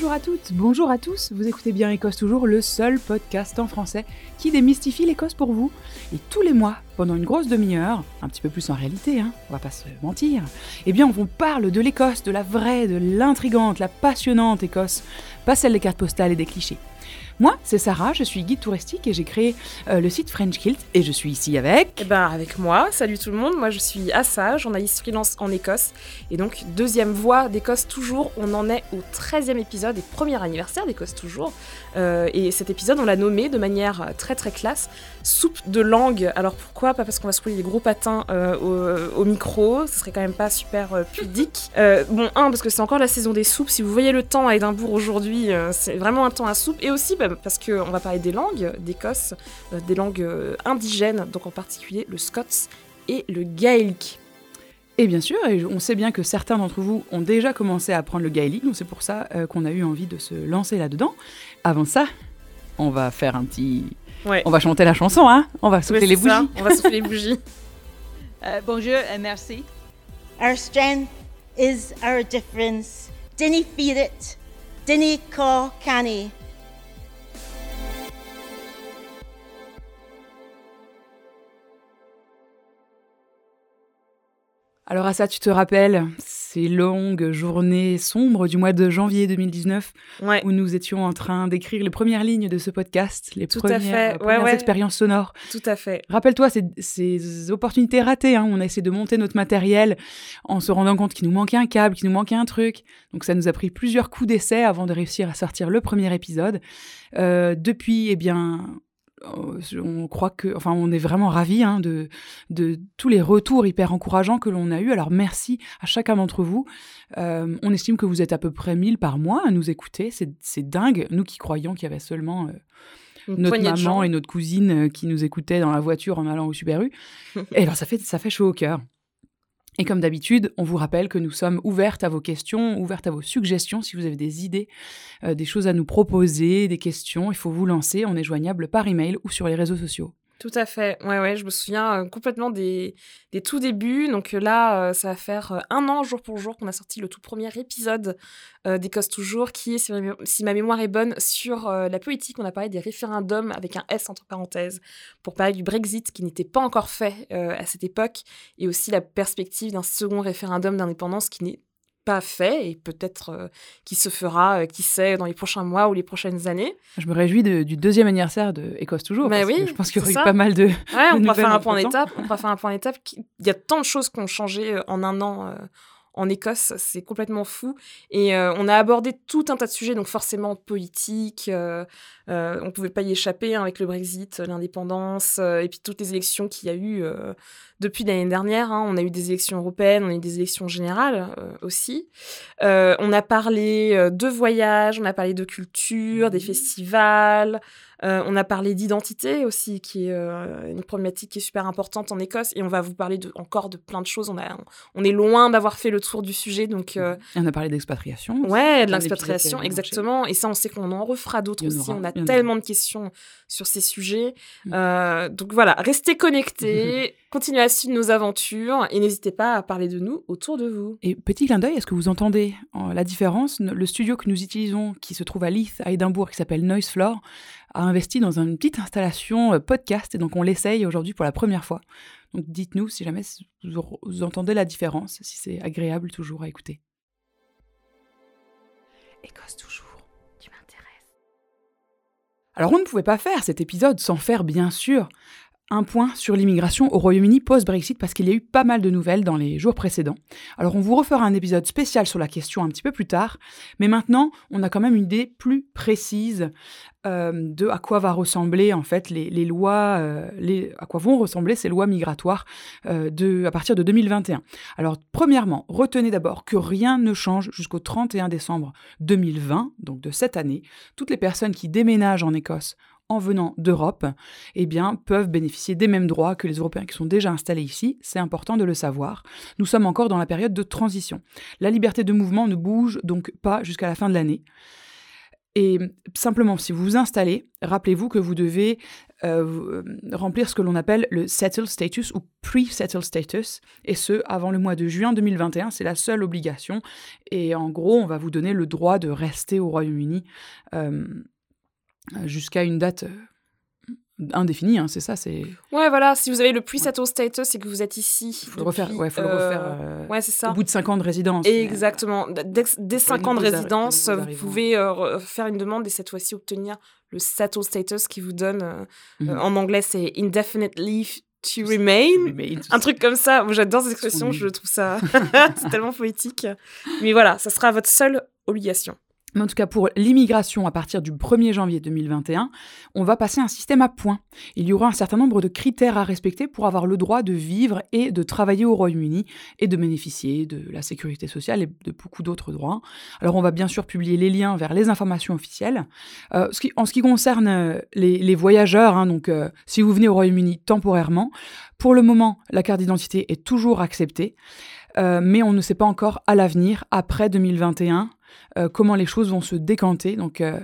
Bonjour à toutes, bonjour à tous, vous écoutez bien Écosse Toujours, le seul podcast en français qui démystifie l'Écosse pour vous. Et tous les mois, pendant une grosse demi-heure, un petit peu plus en réalité, hein, on va pas se mentir, eh bien on vous parle de l'Écosse, de la vraie, de l'intrigante, la passionnante Écosse, pas celle des cartes postales et des clichés. Moi, c'est Sarah, je suis guide touristique et j'ai créé euh, le site French Kilt et je suis ici avec... Eh ben avec moi, salut tout le monde, moi je suis Assa, journaliste freelance en Écosse. Et donc deuxième voix d'Écosse toujours, on en est au 13e épisode et premier anniversaire d'Écosse toujours. Euh, et cet épisode on l'a nommé de manière très très classe. Soupe de langue. Alors pourquoi? Pas parce qu'on va se couler des gros patins euh, au, micro, ce serait quand même pas super pudique. bon, un, parce que c'est encore la saison des soupes, si vous voyez le temps à Édimbourg aujourd'hui, c'est vraiment un temps à soupe. Et aussi bah, parce qu'on va parler des langues d'Écosse, euh, des langues euh, indigènes, donc en particulier le scots et le gaélique. Et bien sûr, et on sait bien que certains d'entre vous ont déjà commencé à apprendre le gaélique, donc c'est pour ça euh, qu'on a eu envie de se lancer là-dedans. Avant ça, on va faire un petit... On va chanter la chanson, hein On va souffler les bougies. on va souffler les bougies. bonjour et merci. Our strength is our difference. Dinny feel it. Dinny call canny. Alors à ça, tu te rappelles ces longues journées sombres du mois de janvier 2019 où nous étions en train d'écrire les premières lignes de ce podcast, les Tout premières, premières expériences sonores? Tout à fait. Rappelle-toi ces, opportunités ratées. Hein. On a essayé de monter notre matériel en se rendant compte qu'il nous manquait un câble, qu'il nous manquait un truc. Donc ça nous a pris plusieurs coups d'essai avant de réussir à sortir le premier épisode. Euh, depuis, eh bien, on croit que, enfin, on est vraiment ravis hein, de, de tous les retours hyper encourageants que l'on a eus. Alors merci à chacun d'entre vous. Euh, on estime que vous êtes à peu près 1000 par mois à nous écouter. C'est dingue. Nous qui croyons qu'il y avait seulement euh, notre maman et notre cousine euh, qui nous écoutaient dans la voiture en allant au Super U. et alors ça fait, ça fait chaud au cœur. Et comme d'habitude, on vous rappelle que nous sommes ouvertes à vos questions, ouvertes à vos suggestions. Si vous avez des idées, euh, des choses à nous proposer, des questions, il faut vous lancer. On est joignable par email ou sur les réseaux sociaux. Tout à fait. Ouais, ouais, je me souviens complètement des, des tout débuts. Donc là, ça va faire un an, jour pour jour, qu'on a sorti le tout premier épisode d'Écosse Toujours, qui est, si ma, mémoire est bonne, sur la politique. On a parlé des référendums avec un S entre parenthèses, pour parler du Brexit, qui n'était pas encore fait à cette époque, et aussi la perspective d'un second référendum d'indépendance qui n'est pas fait et peut-être euh, qui se fera, euh, qui sait, dans les prochains mois ou les prochaines années. Je me réjouis du deuxième anniversaire de Écosse toujours. Mais parce oui, que je pense qu'il y aurait eu pas mal de. Ouais, on pourra faire un point d'étape. On pourra faire un point d'étape. Il y a tant de choses qui ont changé euh, en un an en Écosse, c'est complètement fou. Et on a abordé tout un tas de sujets, donc forcément politique, euh, on ne pouvait pas y échapper hein, avec le Brexit, l'indépendance, et puis toutes les élections qu'il y a eu depuis l'année dernière. Hein, on a eu des élections européennes, on a eu des élections générales euh, aussi. Euh, on a parlé euh, de voyages, on a parlé de culture, des mmh. Festivals. on a parlé d'identité aussi, qui est une problématique qui est super importante en Écosse. Et on va vous parler de, encore de plein de choses. On, a, on est loin d'avoir fait le tour du sujet. Donc, mmh. on a parlé d'expatriation. Ouais, de l'expatriation, exactement. Et ça, on sait qu'on en refera d'autres aussi. on a tellement de questions sur ces sujets. Mmh. donc voilà, restez connectés, continuez à suivre nos aventures et n'hésitez pas à parler de nous autour de vous. Et petit clin d'œil, est-ce que vous entendez la différence? Le studio que nous utilisons, qui se trouve à Leith, à Édimbourg, qui s'appelle Noise Floor, a investi dans une petite installation euh, podcast et donc on l'essaye aujourd'hui pour la première fois. Donc dites-nous si jamais vous entendez la différence, si c'est agréable toujours à écouter. Écosse toujours. Alors on ne pouvait pas faire cet épisode sans faire bien sûr un point sur l'immigration au Royaume-Uni post-Brexit parce qu'il y a eu pas mal de nouvelles dans les jours précédents. Alors on vous refera un épisode spécial sur la question un petit peu plus tard, mais maintenant on a quand même une idée plus précise euh, de à quoi va ressembler en fait les, lois, euh, à quoi vont ressembler ces lois migratoires euh, à partir de 2021. Alors premièrement, retenez d'abord que rien ne change jusqu'au 31 décembre 2020, donc de cette année. Toutes les personnes qui déménagent en Écosse en venant d'Europe, eh bien, peuvent bénéficier des mêmes droits que les Européens qui sont déjà installés ici. C'est important de le savoir. Nous sommes encore dans la période de transition. La liberté de mouvement ne bouge donc pas jusqu'à la fin de l'année. Et simplement, si vous vous installez, rappelez-vous que vous devez remplir ce que l'on appelle le settle status ou pre-settle status, et ce, avant le mois de juin 2021. C'est la seule obligation. Et en gros, on va vous donner le droit de rester au Royaume-Uni jusqu'à une date indéfini, hein, c'est ça, c'est. Ouais, voilà. Si vous avez le pre-settle status et que vous êtes ici. Il faut le refaire. Ouais, faut le refaire. Euh, ouais, c'est ça. Au bout de 5 ans de résidence. Exactement. Dès, 5 ans de résidence, vous, pouvez euh, faire une demande et cette fois-ci obtenir le settle status qui vous donne. Euh, mhm. en anglais, c'est indefinite leave to remain. un truc comme ça. J'adore cette expression, je trouve ça. c'est tellement poétique. Mais voilà, ça sera votre seule obligation. Mais en tout cas, pour l'immigration à partir du 1er janvier 2021, on va passer un système à points. Il y aura un certain nombre de critères à respecter pour avoir le droit de vivre et de travailler au Royaume-Uni et de bénéficier de la sécurité sociale et de beaucoup d'autres droits. Alors, on va bien sûr publier les liens vers les informations officielles. Euh, en ce qui concerne euh, les, voyageurs, hein, donc euh, si vous venez au Royaume-Uni temporairement, pour le moment, la carte d'identité est toujours acceptée. mais on ne sait pas encore à l'avenir, après 2021, euh, comment les choses vont se décanter. Donc euh,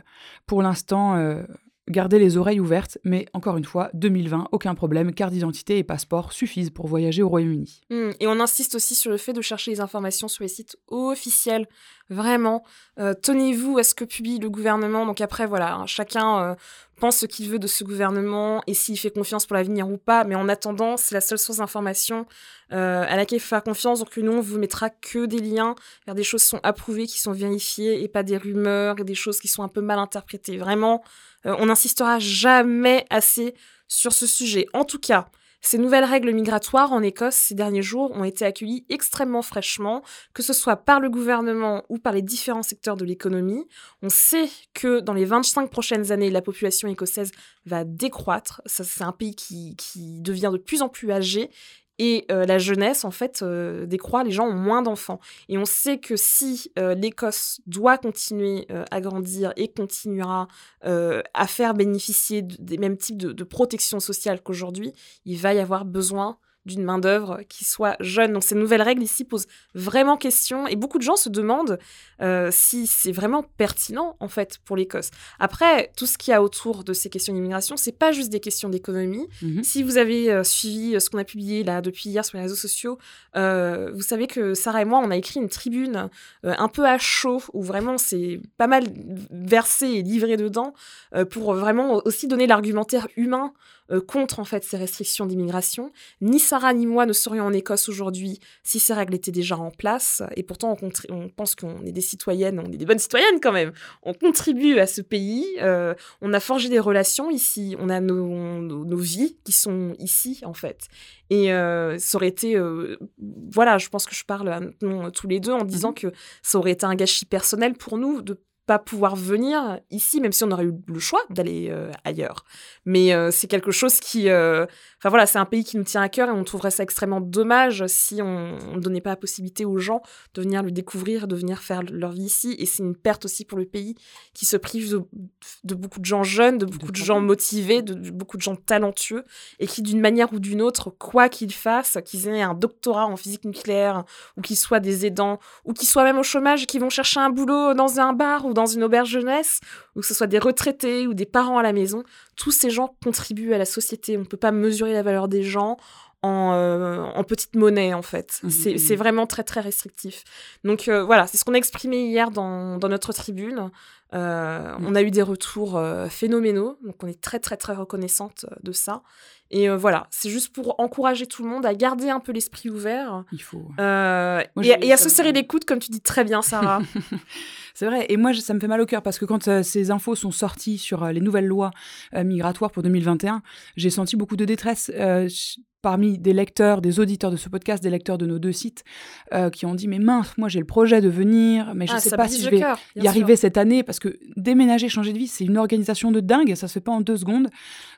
pour l'instant, euh, gardez les oreilles ouvertes, mais encore une fois, 2020, aucun problème, carte d'identité et passeport suffisent pour voyager au Royaume-Uni. Mmh, et on insiste aussi sur le fait de chercher les informations sur les sites officiels. Vraiment, tenez-vous à ce que publie le gouvernement. Donc après, voilà, hein, chacun pense ce qu'il veut de ce gouvernement et s'il fait confiance pour l'avenir ou pas. Mais en attendant, c'est la seule source d'information euh, à laquelle il faut faire confiance. Donc nous, on vous mettra que des liens vers des choses qui sont approuvées, qui sont vérifiées et pas des rumeurs et des choses qui sont un peu mal interprétées. Vraiment, euh, on n'insistera jamais assez sur ce sujet. En tout cas, ces nouvelles règles migratoires en Écosse ces derniers jours ont été accueillies extrêmement fraîchement, que ce soit par le gouvernement ou par les différents secteurs de l'économie. On sait que dans les 25 prochaines années, la population écossaise va décroître. C'est un pays qui, qui devient de plus en plus âgé et euh, la jeunesse, en fait, euh, décroît, les gens ont moins d'enfants. Et on sait que si euh, l'Écosse doit continuer à grandir et continuera à faire bénéficier des mêmes types de, de protection sociale qu'aujourd'hui, il va y avoir besoin d'une main-d'œuvre qui soit jeune. Donc ces nouvelles règles ici posent vraiment question et beaucoup de gens se demandent euh, si c'est vraiment pertinent en fait pour l'Écosse. Après, tout ce qu'il y a autour de ces questions d'immigration, c'est pas juste des questions d'économie. Mhm. Si vous avez euh, suivi euh, ce qu'on a publié là depuis hier sur les réseaux sociaux, vous savez que Sarah et moi, on a écrit une tribune un peu à chaud où vraiment c'est pas mal versé et livré dedans pour vraiment aussi donner l'argumentaire humain contre en fait ces restrictions d'immigration. Ni Ni moi ne serions en Écosse aujourd'hui si ces règles étaient déjà en place. Et pourtant, on, pense qu'on est des citoyennes, on est des bonnes citoyennes quand même. On contribue à ce pays, euh, on a forgé des relations ici, on a nos, vies qui sont ici en fait. Et euh, ça aurait été, voilà, je pense que je parle tous les deux en disant mm-hmm. que ça aurait été un gâchis personnel pour nous de pas pouvoir venir ici, même si on aurait eu le choix d'aller euh, ailleurs. Mais euh, c'est quelque chose qui... Euh, enfin voilà, c'est un pays qui nous tient à cœur et on trouverait ça extrêmement dommage si on ne donnait pas la possibilité aux gens de venir le découvrir, de venir faire leur vie ici. Et c'est une perte aussi pour le pays qui se prive de, beaucoup de gens jeunes, de beaucoup de, gens motivés, de, beaucoup de gens talentueux et qui d'une manière ou d'une autre, quoi qu'ils fassent, qu'ils aient un doctorat en physique nucléaire ou qu'ils soient des aidants ou qu'ils soient même au chômage, qui vont chercher un boulot dans un bar ou dans une auberge jeunesse, ou que ce soit des retraités ou des parents à la maison, tous ces gens contribuent à la société. On ne peut pas mesurer la valeur des gens en, euh, petite monnaie, en fait. Mmh, mmh, c'est mmh. vraiment très, très restrictif. Donc euh, voilà, c'est ce qu'on a exprimé hier dans, notre tribune. Euh, on a eu des retours phénoménaux, donc on est très, très, très reconnaissante de ça. Et voilà, c'est juste pour encourager tout le monde à garder un peu l'esprit ouvert. Il faut. et, à se serrer les coudes, comme tu dis très bien, Sarah. C'est vrai. Et moi, ça me fait mal au cœur parce que quand ces infos sont sorties sur les nouvelles lois migratoires pour 2021, j'ai senti beaucoup de détresse parmi des lecteurs, des auditeurs de ce podcast, des lecteurs de nos deux sites, qui ont dit mais mince, moi j'ai le projet de venir, mais je ne ah, sais pas si je vais y arriver cette année parce que déménager, changer de vie, c'est une organisation de dingue, ça se fait pas en deux secondes.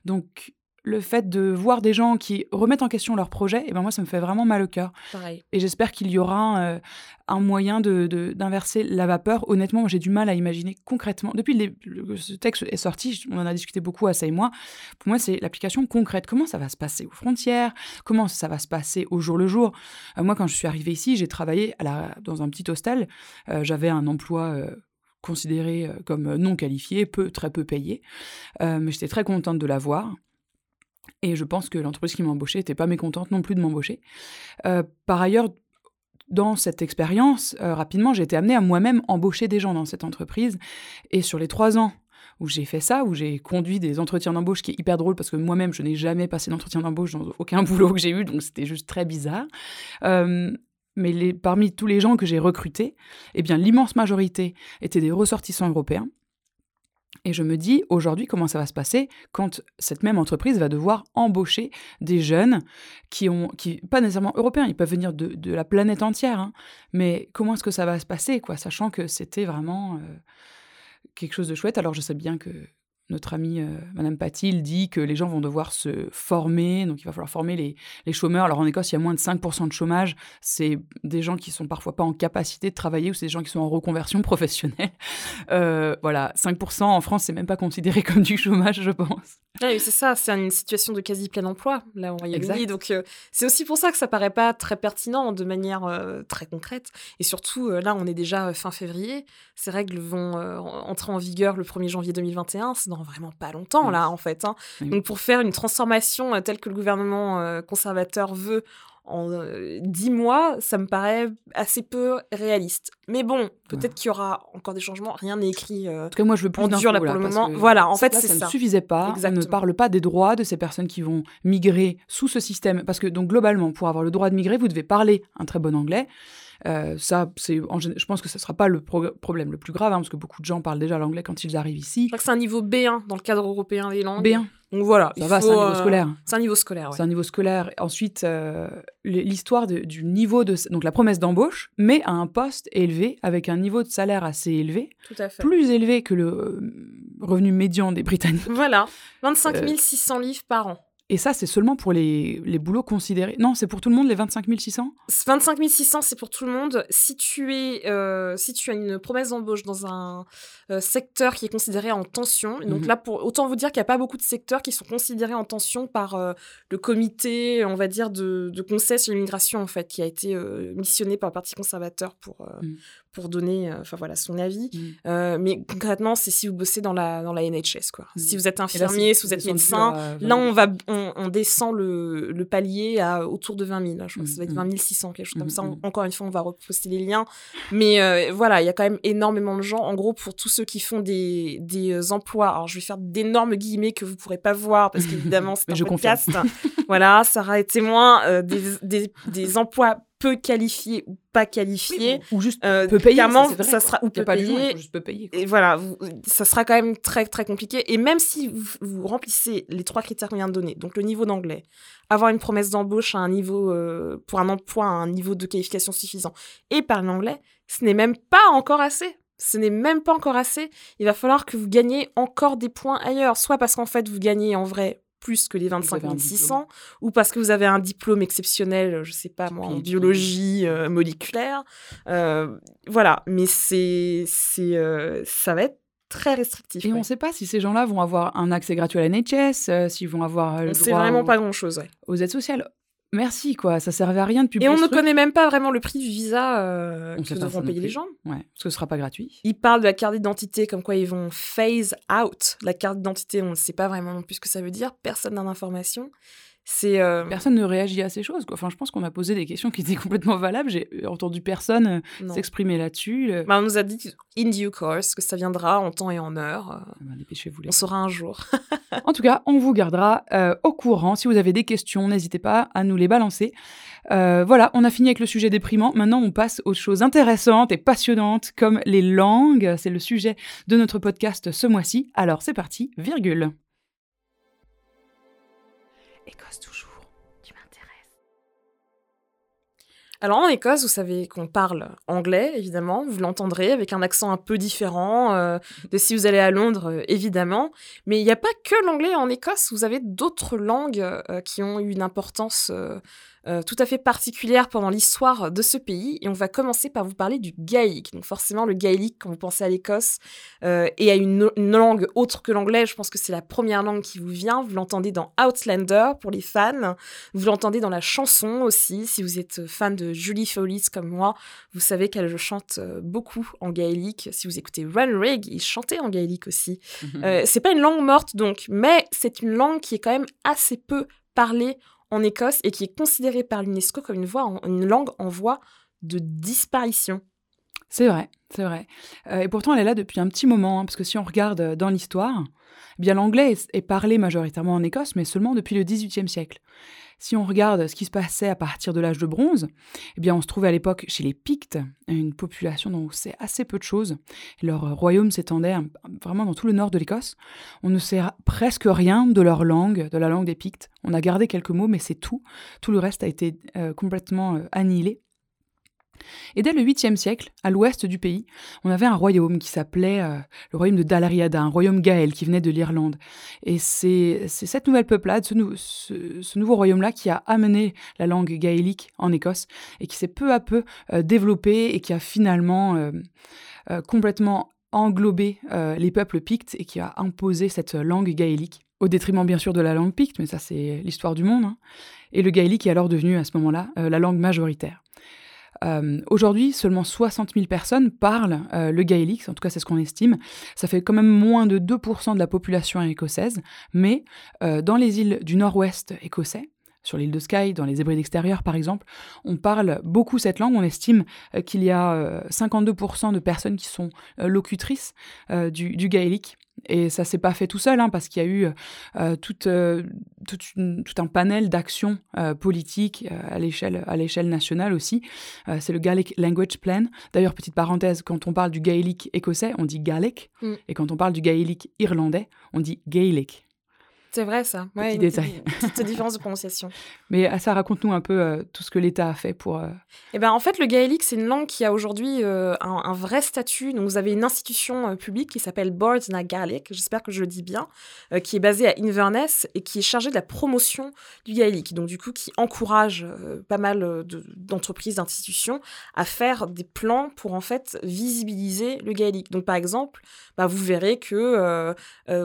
Donc le fait de voir des gens qui remettent en question leur projet, et eh ben moi, ça me fait vraiment mal au cœur. Et j'espère qu'il y aura euh, un moyen d'inverser de, la vapeur. Honnêtement, j'ai du mal à imaginer concrètement. Depuis que ce texte est sorti, on en a discuté beaucoup, à ça et moi. Pour moi, c'est l'application concrète. Comment ça va se passer aux frontières? Comment ça va se passer au jour le jour? Euh, Moi, quand je suis arrivée ici, j'ai travaillé à la, dans un petit hostel. Euh, j'avais un emploi considéré comme non qualifié, peu, très peu payé. mais j'étais très contente de l'avoir. Et je pense que l'entreprise qui m'a embauchée n'était pas mécontente non plus de m'embaucher. Euh, par ailleurs, dans cette expérience, euh, rapidement, j'ai été amenée à moi-même embaucher des gens dans cette entreprise. Et sur les trois ans où j'ai fait ça, où j'ai conduit des entretiens d'embauche, qui est hyper drôle parce que moi-même, je n'ai jamais passé d'entretien d'embauche dans aucun boulot que j'ai eu, donc c'était juste très bizarre. Euh, mais parmi tous les gens que j'ai recrutés, eh bien, l'immense majorité étaient des ressortissants européens. Et je me dis aujourd'hui comment ça va se passer quand cette même entreprise va devoir embaucher des jeunes qui ont, qui pas nécessairement européens, ils peuvent venir de, la planète entière, hein. mais comment est-ce que ça va se passer, quoi, sachant que c'était vraiment euh, quelque chose de chouette. Alors je sais bien que notre amie euh, Madame Patil dit que les gens vont devoir se former, donc il va falloir former les, les chômeurs. Alors en Écosse, il y a moins de 5% de chômage. C'est des gens qui sont parfois pas en capacité de travailler ou c'est des gens qui sont en reconversion professionnelle. Euh, voilà, 5% en France, c'est même pas considéré comme du chômage, je pense. Oui, c'est ça, c'est une situation de quasi plein emploi, là, au Royaume-Uni. Donc, euh, c'est aussi pour ça que ça paraît pas très pertinent de manière très concrète. Et surtout, là, on est déjà fin février. Ces règles vont entrer en vigueur le 1er janvier 2021. C'est vraiment pas longtemps, là, en fait. Hein. Donc, pour faire une transformation euh, telle que le gouvernement euh, conservateur veut en euh, dix mois, ça me paraît assez peu réaliste. Mais bon, peut-être qu'il y aura encore des changements. Rien n'est écrit. en tout cas, moi, je veux plus dur là pour le moment. Voilà, en fait, c'est ça. Ça ne suffisait pas. On ne parle pas des droits de ces personnes qui vont migrer sous ce système. Parce que, donc, globalement, pour avoir le droit de migrer, vous devez parler un très bon anglais. Euh, ça, c'est, je pense que ce ne sera pas le problème le plus grave, hein, parce que beaucoup de gens parlent déjà l'anglais quand ils arrivent ici. Je crois que c'est un niveau B1 dans le cadre européen des langues. B1. Donc voilà, ça va, c'est un niveau euh, scolaire. C'est un niveau scolaire, C'est un niveau scolaire. Ensuite, euh, l'histoire du niveau de... Donc la promesse d'embauche, mais à un poste élevé, avec un niveau de salaire assez élevé. Tout à fait. Plus élevé que le revenu médian des Britanniques. Voilà, 25 600 livres par an. Et ça, c'est seulement pour les, les boulots considérés. Non, c'est pour tout le monde, les 25 600 25 600, c'est pour tout le monde. Si tu, es, euh, si tu as une promesse d'embauche dans un euh, secteur qui est considéré en tension, donc mhm. là, pour, autant vous dire qu'il n'y a pas beaucoup de secteurs qui sont considérés en tension par euh, le comité, on va dire, de, de conseil sur l'immigration, en fait, qui a été missionné par le Parti conservateur pour, mhm pour donner euh, enfin voilà son avis. Mmh. euh, mais concrètement c'est si vous bossez dans la dans la NHS quoi. Mmh. si vous êtes infirmier si vous êtes médecin là on va on, descend le, le, palier à autour de 20 000 je crois que ça va être 20 mmh. 600 quelque chose comme ça. encore une fois on va reposter les liens. Mais euh, voilà il y a quand même énormément de gens. En gros pour tous ceux qui font des, des emplois alors je vais faire d'énormes guillemets que vous pourrez pas voir parce qu'évidemment c'est un je podcast. Voilà Sarah est témoin des, des, des emplois peu qualifié ou pas qualifié ou, juste euh, peu payé clairement ça, sera ou peu payé juste peu payé et voilà ça sera quand même très très compliqué. Et même si vous, remplissez les trois critères qu'on vient de donner donc le niveau d'anglais avoir une promesse d'embauche à un niveau euh, pour un emploi à un niveau de qualification suffisant et parler anglais ce n'est même pas encore assez. Ce n'est même pas encore assez. Il va falloir que vous gagniez encore des points ailleurs, soit parce qu'en fait vous gagnez en vrai plus que les 25 600 ou parce que vous avez un diplôme exceptionnel, je sais pas moi, en biologie euh, moléculaire. Euh, voilà, mais c'est, c'est, euh, ça va être très restrictif. Et on ne sait pas si ces gens-là vont avoir un accès gratuit à la NHS, s'ils vont avoir le droit vraiment pas grand-chose, aux aides sociales merci quoi, ça servait à rien de publier. Et on ne connaît même pas vraiment le prix du visa euh, que devront payer les gens. Ouais, parce que ce sera pas gratuit. Ils parlent de la carte d'identité comme quoi ils vont phase out la carte d'identité. On ne sait pas vraiment non plus ce que ça veut dire. Personne n'a d'informations. C'est euh, personne ne réagit à ces choses. Quoi. Enfin, je pense qu'on a posé des questions qui étaient complètement valables. J'ai entendu personne euh, s'exprimer là-dessus. Bah, on nous a dit in due course que ça viendra en temps et en heure. Ah bah, dépêchez-vous. On saura un jour. en tout cas, on vous gardera euh, au courant. Si vous avez des questions, n'hésitez pas à nous les balancer. voilà, on a fini avec le sujet déprimant. Maintenant, on passe aux choses intéressantes et passionnantes comme les langues. C'est le sujet de notre podcast ce mois-ci. Alors, c'est parti, virgule. Alors en Écosse, vous savez qu'on parle anglais, évidemment, vous l'entendrez avec un accent un peu différent euh, de si vous allez à Londres, euh, évidemment. Mais il n'y a pas que l'anglais en Écosse, vous avez d'autres langues euh, qui ont une importance euh, tout à fait particulière pendant l'histoire de ce pays. Et on va commencer par vous parler du gaélique. Donc forcément, le gaélique, quand vous pensez à l'Écosse euh, et à une, langue autre que l'anglais, je pense que c'est la première langue qui vous vient. Vous l'entendez dans Outlander pour les fans. Vous l'entendez dans la chanson aussi, si vous êtes fan de Julie Fowlis comme moi, vous savez qu'elle chante beaucoup en gaélique. Si vous écoutez Run Rig, il chantait en gaélique aussi. c'est pas une langue morte donc, mais c'est une langue qui est quand même assez peu parlée en Écosse et qui est considérée par l'UNESCO comme une, langue en voie de disparition. C'est vrai, c'est vrai. Euh, et pourtant, elle est là depuis un petit moment, hein, parce que si on regarde euh, dans l'histoire, eh bien l'anglais est, parlé majoritairement en Écosse, mais seulement depuis le XVIIIe siècle. Si on regarde ce qui se passait à partir de l'âge de bronze, eh bien on se trouve à l'époque chez les Pictes, une population dont on sait assez peu de choses. Leur euh, royaume s'étendait vraiment dans tout le nord de l'Écosse. On ne sait presque rien de leur langue, de la langue des Pictes. On a gardé quelques mots, mais c'est tout. Tout le reste a été complètement annihilé. Et dès le 8e siècle, à l'ouest du pays, on avait un royaume qui s'appelait euh, le royaume de Dalriada, un royaume gaël qui venait de l'Irlande. Et c'est cette nouvelle peuplade, ce, nouveau royaume-là, qui a amené la langue gaélique en Écosse et qui s'est peu à peu euh, développé et qui a finalement euh, complètement englobé les peuples pictes et qui a imposé cette langue gaélique au détriment bien sûr de la langue picte, mais ça c'est l'histoire du monde. Hein. Et le gaélique est alors devenu à ce moment-là la langue majoritaire. Euh, aujourd'hui, seulement 60 000 personnes parlent euh, le gaélique, en tout cas c'est ce qu'on estime. Ça fait quand même moins de 2% de la population écossaise, mais euh, dans les îles du nord-ouest écossais, sur l'île de Skye, dans les Hébrides extérieures par exemple, on parle beaucoup cette langue. On estime qu'il y a 52% de personnes qui sont locutrices du, du gaélique. Et ça s'est pas fait tout seul, hein, parce qu'il y a eu euh, tout, euh, tout, un panel d'actions euh, politiques à l'échelle à l'échelle nationale aussi. c'est le Gaelic Language Plan. D'ailleurs, petite parenthèse, quand on parle du gaélique écossais, on dit Gaelic, mm. et quand on parle du gaélique irlandais, on dit Gaelic. C'est vrai ça. Ouais, Petit détail. Petite différence de prononciation. Mais euh, ça, raconte-nous un peu euh, tout ce que l'État a fait pour. Euh, eh ben, en fait, le gaélique, c'est une langue qui a aujourd'hui un, vrai statut. Donc, vous avez une institution publique qui s'appelle Boards na Gaelic, j'espère que je le dis bien, qui est basée à Inverness et qui est chargée de la promotion du gaélique. Donc, du coup, qui encourage pas mal d'entreprises, d'institutions à faire des plans pour en fait visibiliser le gaélique. Donc, par exemple, bah, vous verrez que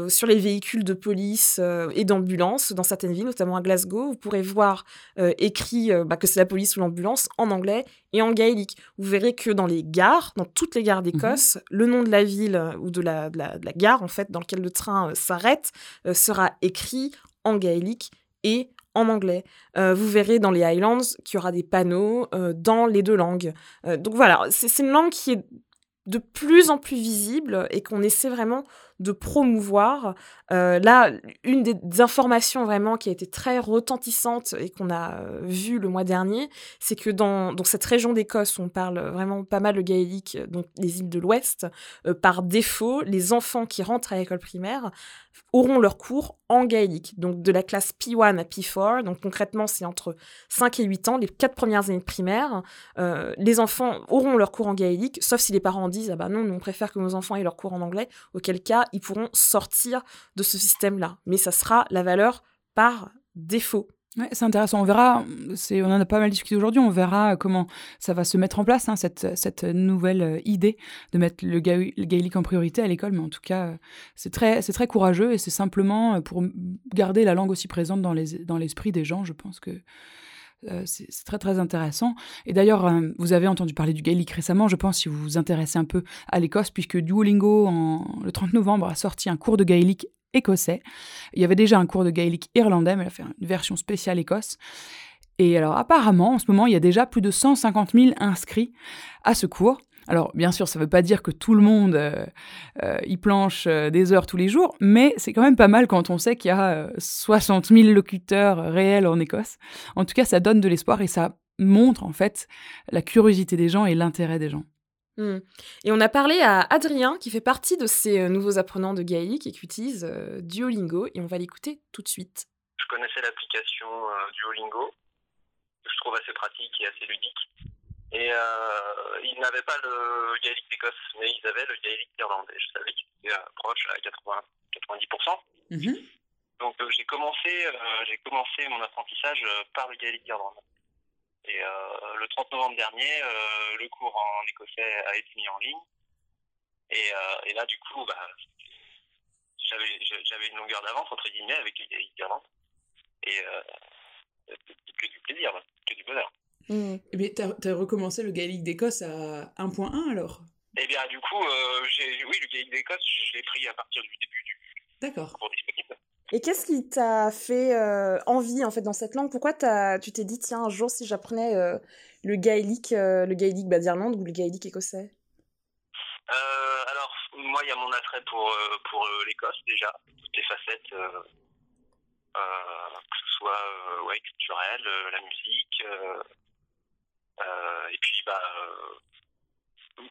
sur les véhicules de police euh, et d'ambulance dans certaines villes, notamment à Glasgow. Vous pourrez voir euh, écrit euh, bah, que c'est la police ou l'ambulance en anglais et en gaélique. Vous verrez que dans les gares, dans toutes les gares d'Écosse, mhm. le nom de la ville ou de la, de la, gare en fait dans laquelle le train s'arrête sera écrit en gaélique et en anglais. vous verrez dans les Highlands qu'il y aura des panneaux dans les deux langues. donc voilà, c'est une langue qui est de plus en plus visible et qu'on essaie vraiment de promouvoir. Euh, là, une des informations vraiment qui a été très retentissante et qu'on a euh, vu le mois dernier, c'est que dans, cette région d'Écosse on parle vraiment pas mal le gaélique, donc les îles de l'Ouest, euh, par défaut, les enfants qui rentrent à l'école primaire auront leur cours en gaélique, donc de la classe P1 à P4. Donc concrètement, c'est entre 5 et 8 ans, les quatre premières années de primaire. les enfants auront leur cours en gaélique, sauf si les parents disent Ah bah non, nous on préfère que nos enfants aient leur cours en anglais, auquel cas ils pourront sortir de ce système-là. Mais ça sera la valeur par défaut. c'est intéressant. On verra, on en a pas mal discuté aujourd'hui, on verra comment ça va se mettre en place, hein, cette, nouvelle euh, idée de mettre le, gaélique en priorité à l'école. Mais en tout cas, euh, c'est très, très courageux et c'est simplement euh, pour garder la langue aussi présente dans l'esprit des gens. Je pense que euh, c'est très très intéressant. Et d'ailleurs, euh, vous avez entendu parler du gaélique récemment, je pense, si vous vous intéressez un peu à l'Écosse, puisque Duolingo, le 30 novembre, a sorti un cours de gaélique écossais. Il y avait déjà un cours de gaélique irlandais, mais il a fait une version spéciale Écosse. Et alors apparemment, en ce moment, il y a déjà plus de 150 000 inscrits à ce cours. Alors, bien sûr, ça ne veut pas dire que tout le monde euh, euh, y planche euh, des heures tous les jours, mais c'est quand même pas mal quand on sait qu'il y a 60 000 locuteurs réels en Écosse. En tout cas, ça donne de l'espoir et ça montre en fait la curiosité des gens et l'intérêt des gens. Hmm. Et on a parlé à Adrien, qui fait partie de ces nouveaux apprenants de gaélique et qui utilise Duolingo, et on va l'écouter tout de suite. Je connaissais l'application Duolingo, que je trouve assez pratique et assez ludique. Et euh, ils n'avaient pas le gaélique d'Écosse, mais ils avaient le gaélique irlandais. Je savais qu'il était proche à 80, 90%. Mhm. Donc euh, j'ai commencé, euh, j'ai commencé mon apprentissage euh, par le gaélique irlandais. Et le 30 novembre dernier, le cours en écossais a été mis en ligne. Et, et là, du coup, bah, j'avais, une longueur d'avance entre guillemets avec le gaélique irlandais. Et que du plaisir, que du bonheur. Mm. Mais t'as as recommencé le gaélique d'Écosse à 1.1 alors? Eh bien, du coup, oui, le gaélique d'Écosse, je l'ai pris à partir du début du D'accord. cours disponible. Et qu'est-ce qui t'a fait envie en fait dans cette langue? Pourquoi tu t'es dit tiens un jour si j'apprenais le gaélique, le gaélique bah, d'Irlande ou le gaélique écossais? Alors moi il y a mon attrait pour pour l'Écosse déjà, toutes les facettes, que ce soit ouais culturel, la musique, et puis bah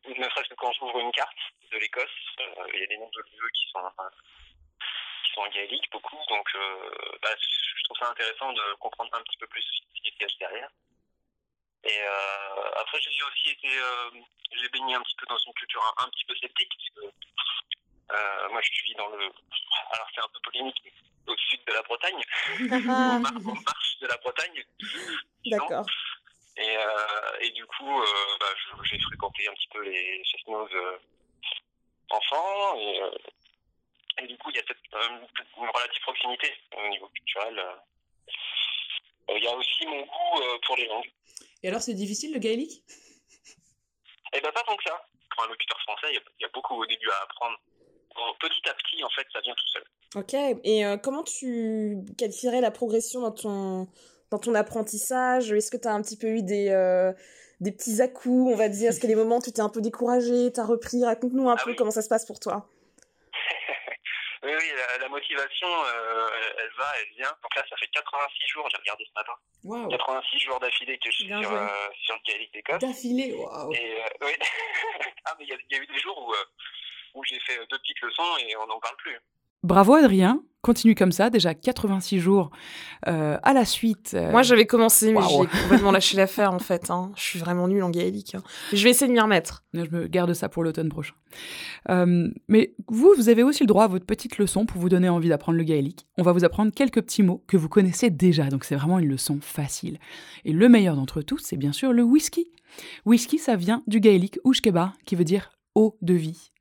ne serait-ce que quand j'ouvre une carte de l'Écosse, il y a des noms de lieux qui sont qui sont en gaélique beaucoup, donc bah, je trouve ça intéressant de comprendre un petit peu plus ce qui se cache derrière. Et euh, après, j'ai aussi été, euh, j'ai baigné un petit peu dans une culture un, petit peu sceptique, parce que euh, moi, je vis dans le, alors c'est un peu polémique, au sud de la Bretagne, au marche de la Bretagne. D'accord. Et, et, du coup, bah, j'ai fréquenté un petit peu les chestnuts enfants, et, et, du coup, il y a cette, une relative proximité au niveau culturel. Il y a aussi mon goût pour les langues. Et alors, c'est difficile le gaélique? Eh bien, pas tant que ça. Pour un locuteur français, il y, a beaucoup au début à apprendre. petit à petit, en fait, ça vient tout seul. Ok. Et euh, comment tu qualifierais la progression dans ton, dans ton apprentissage Est-ce que tu as un petit peu eu des, euh, des petits à-coups, on va dire? Est-ce qu'il y a des moments où tu t'es un peu découragé, tu as repris? Raconte-nous un ah peu comment ça se passe pour toi. Oui, oui, la, motivation, euh, elle, va, elle vient. Donc là, ça fait 86 jours, j'ai regardé ce matin. Wow. 86 jours d'affilée que je suis sur, euh, sur, le Gaelic d'Écosse. D'affilée, waouh oui. ah, mais il y, y, a eu des jours où, où j'ai fait deux petites leçons et on n'en parle plus. Bravo Adrien, continue comme ça, déjà 86 jours euh, à la suite. Euh. Moi j'avais commencé, mais j'ai complètement lâché l'affaire en fait. Hein. Je suis vraiment nulle en gaélique. Hein. Je vais essayer de m'y remettre. Je me garde ça pour l'automne prochain. Euh, mais vous, vous avez aussi le droit à votre petite leçon pour vous donner envie d'apprendre le gaélique. On va vous apprendre quelques petits mots que vous connaissez déjà, donc c'est vraiment une leçon facile. Et le meilleur d'entre tous, c'est bien sûr le whisky. Whisky, ça vient du gaélique ushkeba, qui veut dire eau de vie.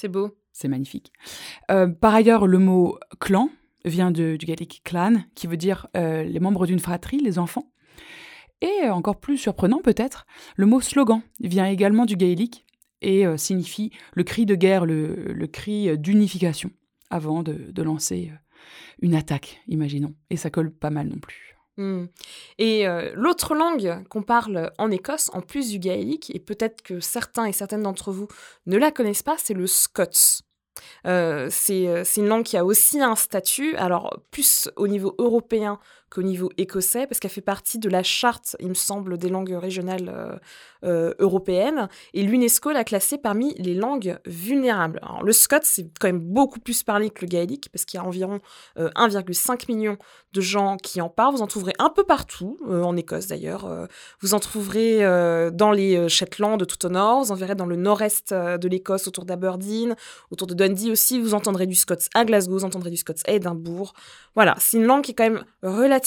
C'est beau. C'est magnifique. Euh, par ailleurs, le mot clan vient du gaélique clan, qui veut dire euh, les membres d'une fratrie, les enfants. Et encore plus surprenant peut-être, le mot slogan vient également du gaélique et euh, signifie le cri de guerre, le, cri d'unification, avant de, lancer une attaque, imaginons. Et ça colle pas mal non plus. Hmm. Et l'autre langue qu'on parle en Écosse, en plus du gaélique, et peut-être que certains et certaines d'entre vous ne la connaissent pas, c'est le scots. c'est une langue qui a aussi un statut, alors plus au niveau européen qu'au niveau écossais, parce qu'elle fait partie de la charte, il me semble, des langues régionales euh, européenne, et l'UNESCO l'a classé parmi les langues vulnérables. Alors, le Scot, c'est quand même beaucoup plus parlé que le gaélique, parce qu'il y a environ 1,5 euh, million de gens qui en parlent. Vous en trouverez un peu partout, euh, en Écosse d'ailleurs. vous en trouverez dans les Shetland tout au nord, vous en verrez dans le nord-est de l'Écosse, autour d'Aberdeen, autour de Dundee aussi. Vous entendrez du Scots à Glasgow, vous entendrez du Scots à Édimbourg. Voilà, c'est une langue qui est quand même relativement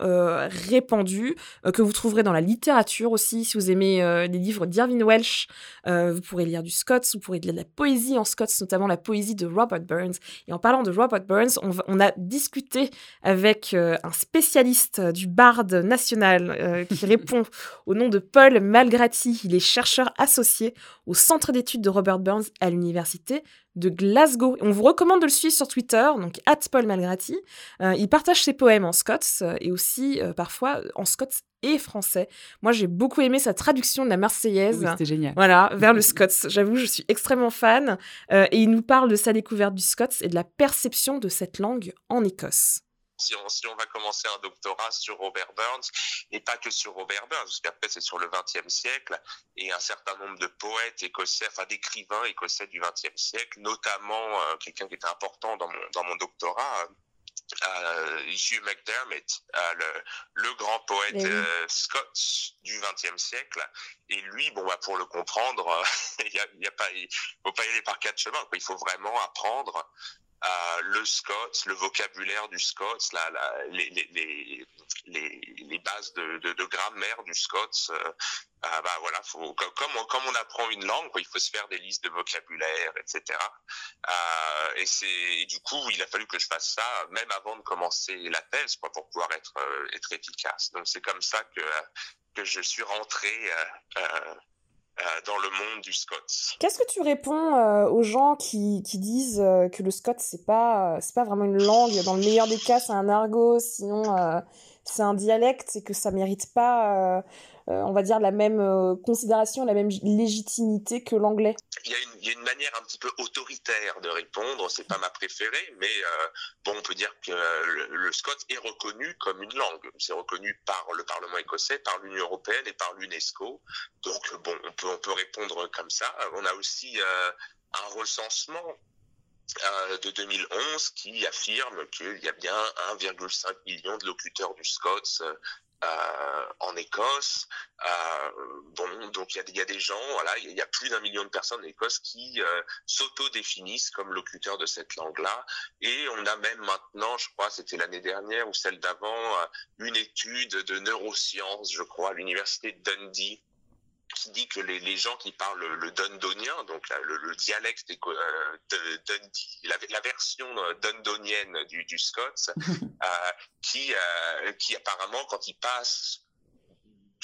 répandue, que vous trouverez dans la littérature aussi, si vous aimez euh, des livres d'Irving Welsh, euh, vous pourrez lire du Scots, vous pourrez lire de la poésie en Scots, notamment la poésie de Robert Burns. Et en parlant de Robert Burns, on, a discuté avec euh, un spécialiste du barde national qui répond au nom de Paul Malgrati. Il est chercheur associé au Centre d'études de Robert Burns à l'Université de Glasgow. On vous recommande de le suivre sur Twitter, donc Paul Malgrati. il partage ses poèmes en scots et aussi parfois en scots et français. Moi, j'ai beaucoup aimé sa traduction de la Marseillaise. Oui, c'était génial. Voilà, vers le Scots. J'avoue, je suis extrêmement fan. Euh, et il nous parle de sa découverte du Scots et de la perception de cette langue en Écosse. Si on, si on, va commencer un doctorat sur Robert Burns, et pas que sur Robert Burns, parce qu'après c'est sur le XXe siècle, et un certain nombre de poètes écossais, enfin d'écrivains écossais du XXe siècle, notamment euh, quelqu'un qui était important dans mon, dans mon doctorat, euh, Hugh McDermott, euh, le, grand poète euh, scots du XXe siècle. Et lui, bon, bah, pour le comprendre, il y a, pas, il faut pas y aller par quatre chemins. Il faut vraiment apprendre le Scots, le vocabulaire du Scots, la, la, les, les, les, les, bases de, de, de, grammaire du Scots. Euh, euh, bah voilà, faut, comme, on, comme on apprend une langue, il faut se faire des listes de vocabulaire, etc. Euh, et c'est du coup, il a fallu que je fasse ça même avant de commencer la thèse, quoi, pour pouvoir être, euh, être efficace. Donc c'est comme ça que que je suis rentré dans le monde du. Qu'est-ce que tu réponds aux gens qui, qui disent que le Scots c'est pas c'est pas vraiment une langue? Dans le meilleur des cas c'est un argot sinon c'est un dialecte et que ça mérite pas euh, on va dire, la même euh, considération, la même légitimité que l'anglais il y, a une, manière un petit peu autoritaire de répondre, c'est pas ma préférée, mais euh, bon, on peut dire que le, le Scott est reconnu comme une langue. C'est reconnu par le Parlement écossais, par l'Union européenne et par l'UNESCO. Donc bon, on peut, on peut répondre comme ça. On a aussi un recensement euh, de 2011 qui affirme qu'il y a bien 1,5 million de locuteurs du Scots euh, en Écosse. Euh, bon, donc il y a, des gens, voilà, il y a plus d'un million de personnes en Écosse qui euh, s'auto-définissent comme locuteurs de cette langue-là. Et on a même maintenant, je crois, c'était l'année dernière ou celle d'avant, euh, une étude de neurosciences, je crois, à l'université de Dundee qui dit que les, les, gens qui parlent le, dundonien, donc le, le, dialecte euh, de Dundee, la, la, version euh, dundonienne du, du Scots, euh, qui, euh, qui apparemment, quand ils passent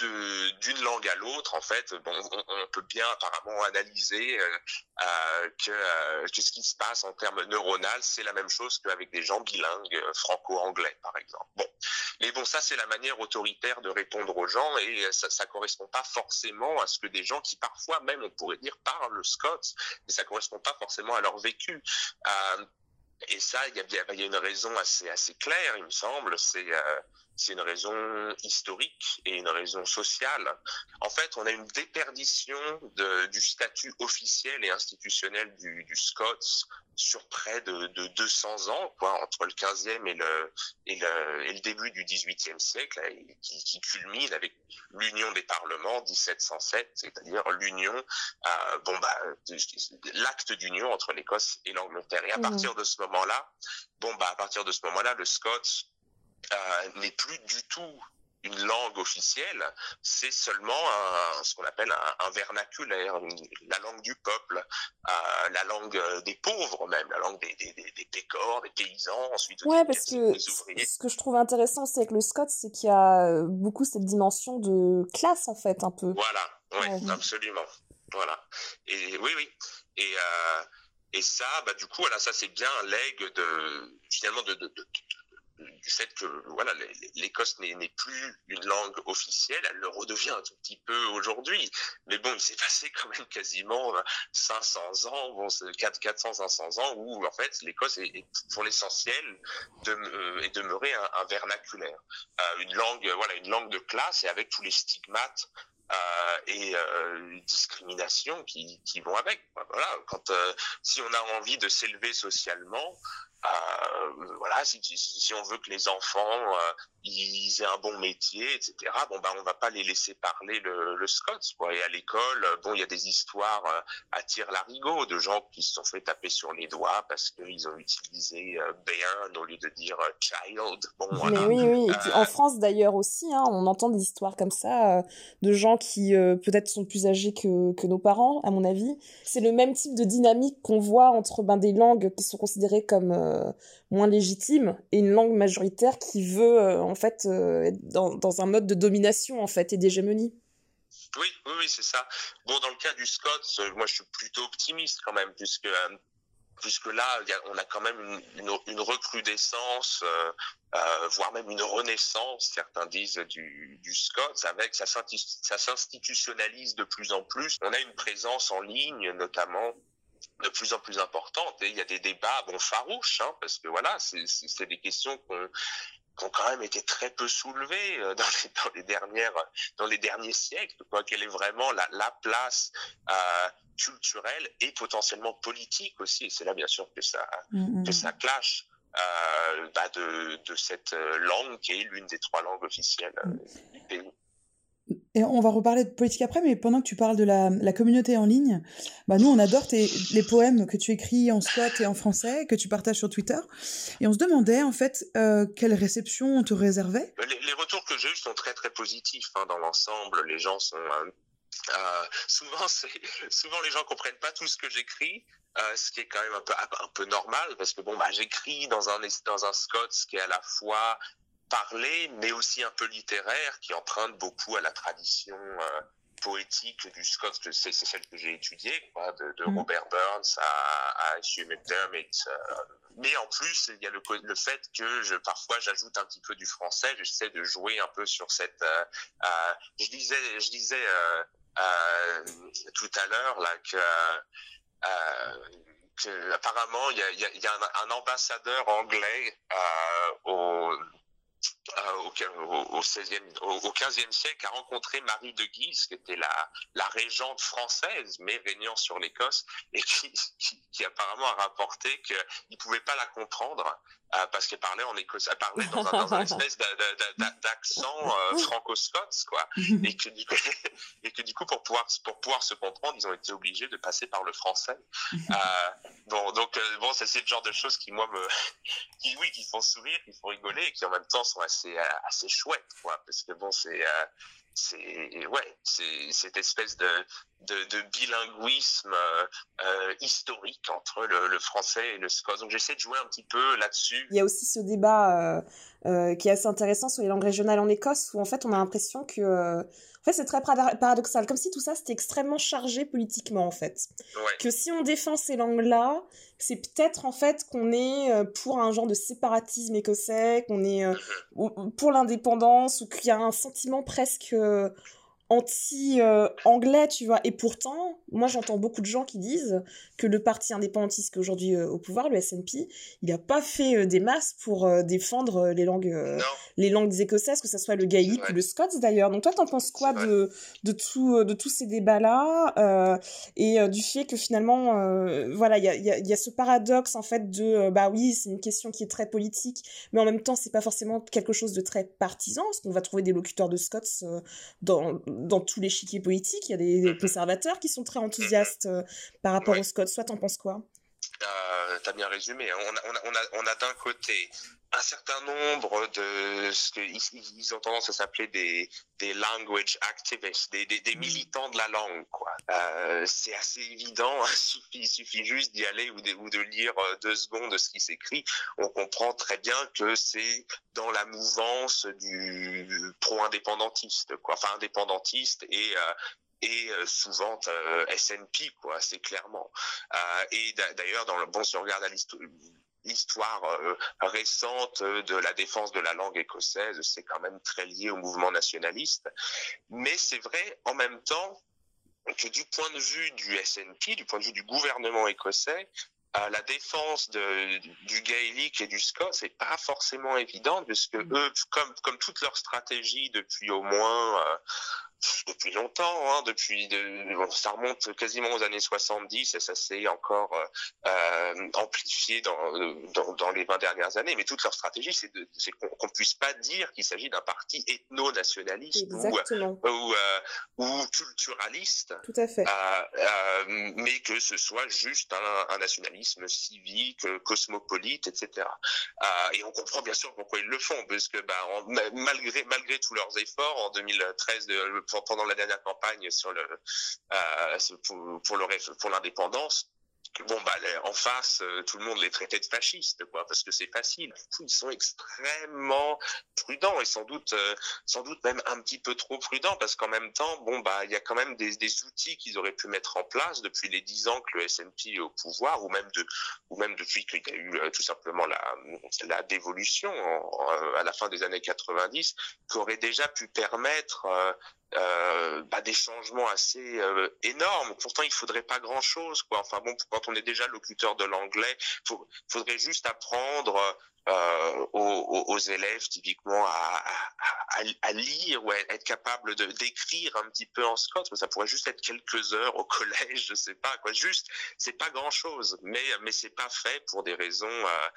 d'une langue à l'autre, en fait, on, peut bien apparemment analyser euh, euh, que, euh, que, ce qui se passe en termes neuronaux, c'est la même chose qu'avec des gens bilingues franco-anglais, par exemple. Bon, mais bon, ça c'est la manière autoritaire de répondre aux gens et ça, ça correspond pas forcément à ce que des gens qui parfois même, on pourrait dire, parlent scots, mais ça correspond pas forcément à leur vécu. Et ça, il y a, y a, une raison assez, assez claire, il me semble, c'est c'est une raison historique et une raison sociale. En fait, on a une déperdition de, du statut officiel et institutionnel du, du Scots sur près de, de 200 ans, quoi, entre le 15e et le, et le, et le début du 18e siècle, qui, qui culmine avec l'union des parlements 1707, c'est-à-dire l'union, euh, bon bah, l'acte d'union entre l'Écosse et l'Angleterre. Et à mmh. partir de ce moment-là, bon bah, à partir de ce moment-là, le Scots n'est plus du tout une langue officielle, c'est seulement un, ce qu'on appelle un, un vernaculaire, une, la langue du peuple, euh, la langue des pauvres même, la langue des, des, des, des pécores, des paysans, ensuite ouais, parce que Ce que je trouve intéressant, c'est avec le Scott, c'est qu'il y a beaucoup cette dimension de classe en fait, un peu. Voilà, ouais, ouais. absolument. Voilà. Et oui, oui. Et euh, et ça, bah du coup, voilà, ça c'est bien un leg de finalement de, de, de, du fait que voilà l'Écosse n'est plus une langue officielle, elle le redevient un tout petit peu aujourd'hui. Mais bon, il s'est passé quand même quasiment 500 ans, bon, 4, 400, 500 ans où en fait l'Écosse est, pour l'essentiel euh, est demeurée un, vernaculaire, euh, une langue voilà une langue de classe et avec tous les stigmates euh, et euh, discrimination qui, vont avec. Voilà, quand euh, si on a envie de s'élever socialement, euh, voilà, si, si, si, on veut que les enfants euh, ils aient un bon métier, etc. Bon bah on va pas les laisser parler le, le Scots. Quoi. Et à l'école, bon il y a des histoires euh, à tire larigot de gens qui se sont fait taper sur les doigts parce qu'ils ont utilisé euh, Bairn au lieu de dire euh, child. Bon, voilà. Mais oui, oui. Et puis, en France d'ailleurs aussi, hein, on entend des histoires comme ça de gens qui peut-être sont plus âgés que, que nos parents, à mon avis. C'est le même type de dynamique qu'on voit entre ben, des langues qui sont considérées comme euh, moins légitime et une langue majoritaire qui veut euh, en fait euh, être dans, dans, un mode de domination en fait et d'hégémonie. Oui, oui, c'est ça. Bon, dans le cas du Scots, moi je suis plutôt optimiste quand même, puisque puisque là, on a quand même une, une, recrudescence, euh, euh, voire même une renaissance, certains disent, du, du Scots, avec ça s'institutionnalise de plus en plus. On a une présence en ligne, notamment de plus en plus importante et il y a des débats bon farouches hein, parce que voilà c'est des questions qu'on qui ont quand même été très peu soulevées dans les, dans les dernières dans les derniers siècles quoi. Quelle est vraiment la, la place euh, culturelle et potentiellement politique aussi. Et c'est là bien sûr que ça mm -hmm. que ça clash euh, bah de, de cette langue qui est l'une des trois langues officielles mm du pays et on va reparler de politique après, mais pendant que tu parles de la, communauté en ligne, bah nous on adore les poèmes que tu écris en scot et en français, que tu partages sur Twitter. Et on se demandait en fait euh, quelle réception on te réservait. Les, les retours que j'ai eus sont très très positifs hein, dans l'ensemble. Les gens sont euh, euh, souvent souvent les gens comprennent pas tout ce que j'écris. Euh, ce qui est quand même un peu un peu normal parce que bon bah j'écris dans un dans un Scots qui est à la fois parlé, mais aussi un peu littéraire, qui emprunte beaucoup à la tradition poétique du Scott, c'est celle que j'ai étudiée, quoi, de, de mm. Robert Burns à, à Hugh McDermott. Euh, mais en plus, il y a le, le fait que je, parfois j'ajoute un petit peu du français, j'essaie de jouer un peu sur cette... Euh, euh, je disais, je disais tout à l'heure là que... que apparemment, il y a, y a, y a un, un, ambassadeur anglais au euh, au, au, 16e, au, 15e siècle, a rencontré Marie de Guise, qui était la, la régente française, mais régnant sur l'Écosse, et qui, qui, qui, apparemment a rapporté qu'il ne pouvait pas la comprendre euh, parce qu'elle parlait en écossais, elle parlait dans un, dans un espèce d'accent euh, franco-scots, quoi, et que, du coup, et que du coup, pour pouvoir, pour pouvoir se comprendre, ils ont été obligés de passer par le français. Euh, bon, donc, bon, c'est le genre de choses qui, moi, me, qui, oui, qui font sourire, qui font rigoler, et qui en même temps sont assez, euh, assez quoi, parce que bon, c'est, c'est ouais, c'est cette espèce de, de, bilinguisme euh, euh, historique entre le, français et le scots. Donc j'essaie de jouer un petit peu là-dessus. Il y a aussi ce débat euh, euh qui est assez intéressant sur les langues régionales en Écosse, où en fait on a l'impression que en fait, c'est très paradoxal, comme si tout ça c'était extrêmement chargé politiquement en fait. Ouais. Que si on défend ces langues-là, c'est peut-être en fait qu'on est euh, pour un genre de séparatisme écossais, qu'on est euh, mm-hmm. pour l'indépendance ou qu'il y a un sentiment presque euh, anti-anglais, tu vois. Et pourtant, moi, j'entends beaucoup de gens qui disent que le parti indépendantiste qui est aujourd'hui euh, au pouvoir, le SNP, il n'a pas fait euh, des masses pour euh, défendre les langues, les langues écossaises, que ce soit le gaélique ou le scots d'ailleurs. Donc toi, t'en penses quoi de, de, tout, de tous ces débats-là et du fait que finalement, voilà, il y a, y, a, y a, ce paradoxe en fait de, bah oui, c'est une question qui est très politique, mais en même temps, c'est pas forcément quelque chose de très partisan, parce qu'on va trouver des locuteurs de Scots dans dans tous les chiquiers politiques. Il y a des, des conservateurs qui sont très enthousiastes euh, par rapport ouais. au Scott. Soit t'en penses quoi? Euh, T'as bien résumé. Hein. On a, on a, on a, on a d'un côté un certain nombre de ce qu'ils ils ont tendance à s'appeler des, des language activists, des, des, des militants de la langue. quoi. Euh, c'est assez évident, il suffit, il suffit juste d'y aller ou de, ou de lire euh, deux secondes de ce qui s'écrit. On comprend très bien que c'est dans la mouvance du pro-indépendantiste, quoi. enfin indépendantiste et euh, et euh, souvent euh, SNP quoi assez clairement euh, et d'ailleurs dans le bon si on regarde à l'histoire l'histoire euh, récente de la défense de la langue écossaise, c'est quand même très lié au mouvement nationaliste. Mais c'est vrai en même temps que du point de vue du SNP, du point de vue du gouvernement écossais, euh, la défense de, du gaélique et du scots c'est pas forcément évident puisque eux, comme, comme toute leur stratégie depuis au moins euh, depuis longtemps, hein, depuis de, bon, ça remonte quasiment aux années 70 et ça s'est encore euh, amplifié dans, dans, dans, les 20 dernières années. Mais toute leur stratégie, c'est qu'on qu puisse pas dire qu'il s'agit d'un parti ethno-nationaliste ou, ou, euh, ou, culturaliste, Tout à fait. Euh, mais que ce soit juste un, un nationalisme civique, cosmopolite, etc. Et on comprend bien sûr pourquoi ils le font, parce que bah, malgré malgré tous leurs efforts en 2013 pendant la dernière campagne euh, pour, l'indépendance bon bah en face euh, tout le monde les traitait de fascistes quoi parce que c'est facile. Ils sont extrêmement prudents et sans doute euh, sans doute même un petit peu trop prudents parce qu'en même temps bon bah il y a quand même des, outils qu'ils auraient pu mettre en place depuis les dix ans que le SNP est au pouvoir ou même depuis qu'il y a eu tout simplement la dévolution à la fin des années 90 qui aurait déjà pu permettre euh, bah, des changements assez euh, énormes. Pourtant, il faudrait pas grand-chose, quoi. Enfin bon, quand on est déjà locuteur de l'anglais, faut, faudrait juste apprendre euh, aux, élèves typiquement à, à, à, lire ou à être capable de d'écrire un petit peu en Scots. Ça pourrait juste être quelques heures au collège, je sais pas quoi. Juste, c'est pas grand-chose, mais mais c'est pas fait pour des raisons. Euh,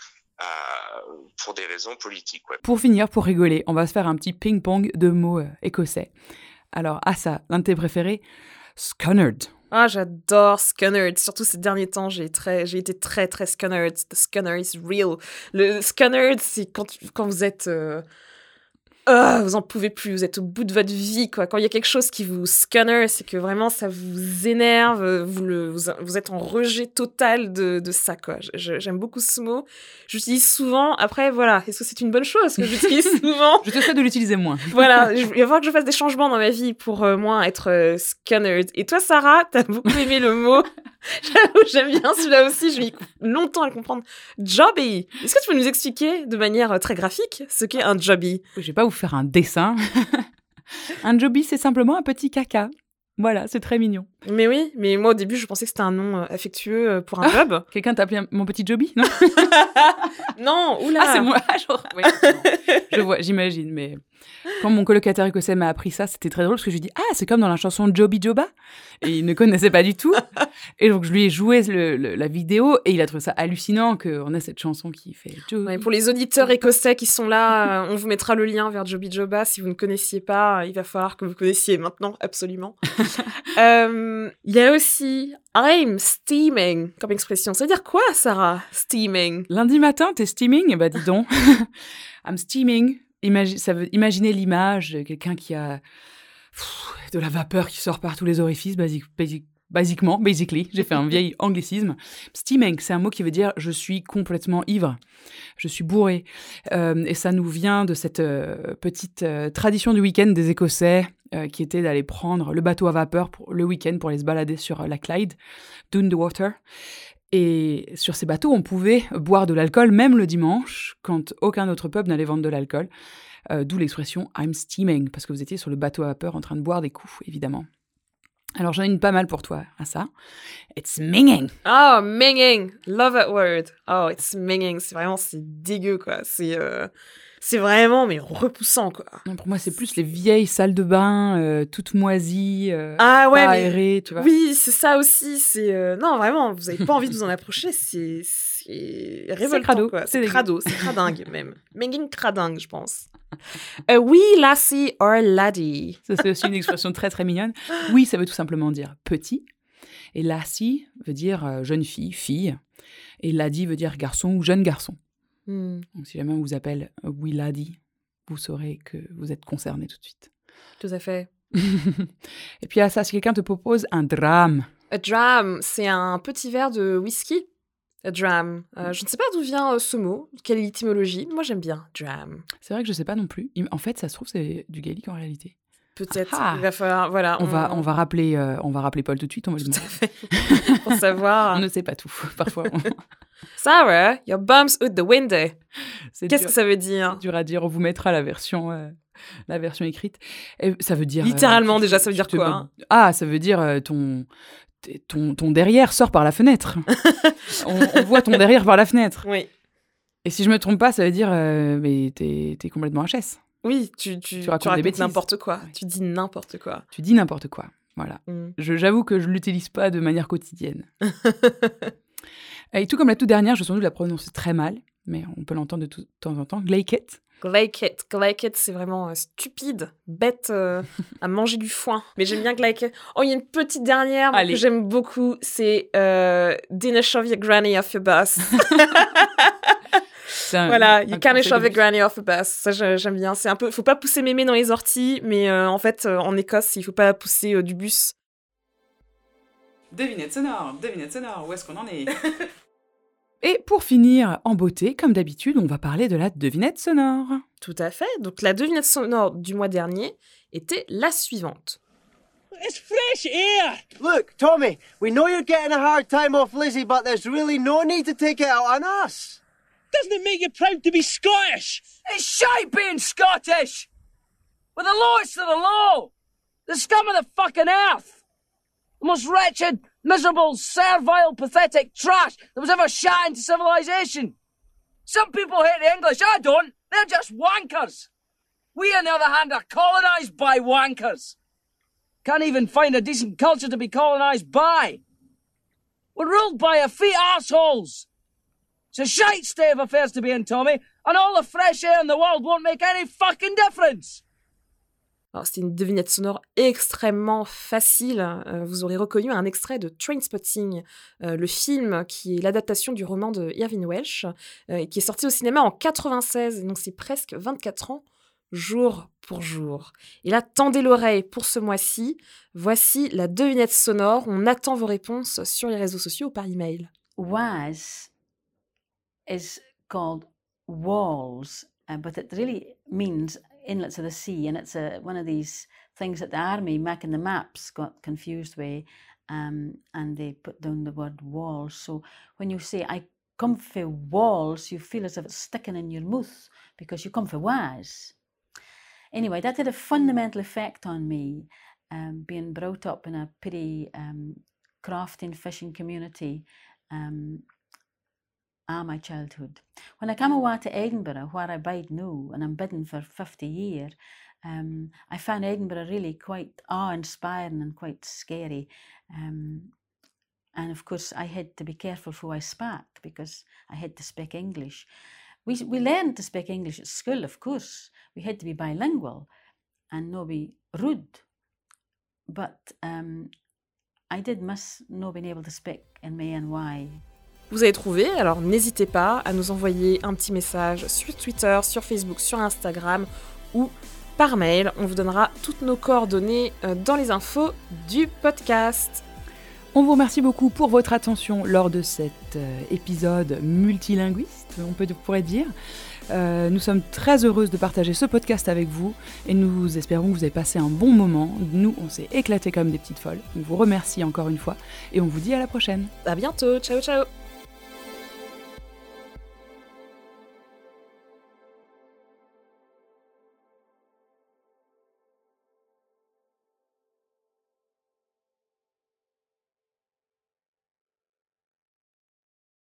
euh, pour des raisons politiques. Ouais. Pour finir, pour rigoler, on va se faire un petit ping-pong de mots euh, écossais. Alors, ah ça, l'un de tes préférés, Scunnerd. Ah, j'adore Scunnerd. Surtout ces derniers temps, j'ai très, j'ai été très, très Scunnerd. The Scunner is real. Le Scunnerd, c'est quand, quand vous êtes... Euh oh, vous en pouvez plus, vous êtes au bout de votre vie, quoi. Quand il y a quelque chose qui vous scanner, c'est que vraiment ça vous énerve, vous, le, vous, êtes en rejet total de, de ça, quoi. J'aime beaucoup ce mot. J'utilise souvent. Après, voilà, est-ce que c'est une bonne chose que j'utilise souvent? Je te souhaite de l'utiliser moins. voilà, il va falloir que je fasse des changements dans ma vie pour euh, moins être euh, scanner. Et toi, Sarah, t'as beaucoup aimé le mot. J'aime bien celui-là aussi, je mis longtemps à le comprendre. Jobby. Est-ce que tu peux nous expliquer de manière euh, très graphique ce qu'est un jobby? Je vais pas vous faire un dessin. un jobby, c'est simplement un petit caca. Voilà, c'est très mignon. Mais oui, mais moi au début, je pensais que c'était un nom euh, affectueux euh, pour un job. Quelqu'un t'a appelé mon petit jobby Non, non oula Ah, c'est moi genre, Je vois, j'imagine, mais quand mon colocataire écossais m'a appris ça, c'était très drôle parce que je lui ai dit Ah, c'est comme dans la chanson Joby Joba Et il ne connaissait pas du tout. Et donc, je lui ai joué la vidéo et il a trouvé ça hallucinant qu'on a cette chanson qui fait Joby. pour les auditeurs écossais qui sont là, euh, on vous mettra le lien vers Joby Joba. Si vous ne connaissiez pas, il va falloir que vous connaissiez maintenant, absolument. Euh, il y a aussi I'm steaming comme expression. Ça veut dire quoi, Sarah Steaming? Lundi matin, t'es steaming? Bah, dis donc. I'm steaming ça veut imaginer l'image de quelqu'un qui a de la vapeur qui sort par tous les orifices, basiquement, basically. J'ai fait un vieil anglicisme. Steaming, c'est un mot qui veut dire je suis complètement ivre, je suis bourré. Euh, et ça nous vient de cette euh, petite euh, tradition du week-end des Écossais qui était d'aller prendre le bateau à vapeur pour le week-end pour aller se balader sur la Clyde, Dune the Water. Et sur ces bateaux, on pouvait boire de l'alcool même le dimanche, quand aucun autre pub n'allait vendre de l'alcool. Euh, d'où l'expression I'm steaming, parce que vous étiez sur le bateau à vapeur en train de boire des coups, évidemment. Alors j'en ai une pas mal pour toi à ça. It's minging. Oh, minging. Love that word. Oh, it's minging. C'est vraiment, c'est dégueu, quoi. C'est... Euh, c'est vraiment mais repoussant quoi. Non, pour moi c'est plus les vieilles salles de bain euh, toutes moisies, euh, ah ouais, aérées, tu vois. Oui, c'est ça aussi. C'est euh, non vraiment, vous avez pas envie de vous en approcher. C'est c'est révoltant quoi. C'est crado, c'est cradingue même. Menging cradingue, je pense. oui, lassie or laddie. Ça c'est aussi une expression très très mignonne. Oui, ça veut tout simplement dire petit. Et lassie veut dire jeune fille, fille. Et laddie veut dire garçon ou jeune garçon. Hmm. Donc, si jamais on vous appelle Willadi, vous saurez que vous êtes concerné tout de suite. Tout à fait. Et puis à ça, si quelqu'un te propose un drame. Un dram, c'est un petit verre de whisky. A dram. Euh, je ne sais pas d'où vient euh, ce mot, quelle étymologie? Moi, j'aime bien dram. C'est vrai que je ne sais pas non plus. En fait, ça se trouve, c'est du gaélique en réalité. Peut-être. Ah. Il va falloir. Voilà. On, va, on va rappeler, euh, on va rappeler Paul tout de suite. On va Pour savoir. on ne sait pas tout. Parfois. Sarah, your bum's out the window. Qu'est-ce que ça veut dire? Dur à dire. On vous mettra la version, euh, la version écrite. Et ça veut dire. Littéralement, euh, déjà, ça veut dire quoi? hein Ah, ça veut dire ton. Ton, ton derrière sort par la fenêtre. on, voit ton derrière par la fenêtre. Oui. Et si je me trompe pas, ça veut dire mais t'es es complètement HS. Oui, tu, tu, tu racontes, n'importe quoi. Tu dis n'importe quoi. Tu dis n'importe quoi. Voilà. Mm. J'avoue que je l'utilise pas de manière quotidienne. Et tout comme la toute dernière, je sens doute la prononcer très mal, mais on peut l'entendre de, temps en temps. Gleiket. Gleiket. Gleiket, c'est vraiment euh, stupide, bête euh, à manger du foin. Mais j'aime bien Gleiket. Oh, il y a une petite dernière que j'aime beaucoup, c'est euh, Dinner Shove Your Granny Off Your Bus. voilà, you can't shove a granny off a bus. Ça, j'aime bien. C'est un peu, faut pas pousser mémé dans les orties, mais en fait, en Écosse, il faut pas la pousser du bus. Devinette sonore, devinette sonore, où est-ce qu'on en est? Et pour finir en beauté, comme d'habitude, on va parler de la devinette sonore. Tout à fait. Donc la devinette sonore du mois dernier était la suivante. It's fresh air! Look, Tommy, we know you're getting a hard time off Lizzie, but there's really no need to take it out on us. Doesn't it make you proud to be Scottish? It's shite being Scottish! With the lowest of the low! The scum of the fucking earth! The most wretched, miserable, servile, pathetic trash that was ever shot into civilization. Some people hate the English, I don't. They're just wankers. We, on the other hand, are colonized by wankers. Can't even find a decent culture to be colonized by. We're ruled by effete assholes. It's a shite state of affairs to be in, Tommy, and all the fresh air in the world won't make any fucking difference. c'était une devinette sonore extrêmement facile. Euh, vous aurez reconnu un extrait de Trainspotting, euh, le film qui est l'adaptation du roman de Irving Welsh, euh, et qui est sorti au cinéma en 96, donc c'est presque 24 ans jour pour jour. Et là, tendez l'oreille pour ce mois-ci. Voici la devinette sonore. On attend vos réponses sur les réseaux sociaux ou par email. Was is called walls, uh, but it really means inlets of the sea, and it's a, one of these things that the army making the maps got confused with, um, and they put down the word walls. So when you say I come for walls, you feel as if it's sticking in your mouth because you come for was. Anyway, that had a fundamental effect on me, um, being brought up in a pretty um, crafting fishing community um, all my childhood. When I came away to Edinburgh, where I bide now, and I'm bidden for 50 years, um, I found Edinburgh really quite awe-inspiring and quite scary. Um, and of course, I had to be careful who I spoke because I had to speak English. We, we learned to speak English at school, of course. We had to be bilingual and not be rude. But um, I did miss not being able to speak in my NY. Vous avez trouvé, alors n'hésitez pas à nous envoyer un petit message sur Twitter, sur Facebook, sur Instagram ou par mail. On vous donnera toutes nos coordonnées euh, dans les infos du podcast. On vous remercie beaucoup pour votre attention lors de cet euh, épisode multilinguiste, on peut pourrait dire. Euh, nous sommes très heureuses de partager ce podcast avec vous et nous espérons que vous avez passé un bon moment. Nous, on s'est éclatés comme des petites folles. On vous remercie encore une fois et on vous dit à la prochaine. À bientôt. Ciao, ciao.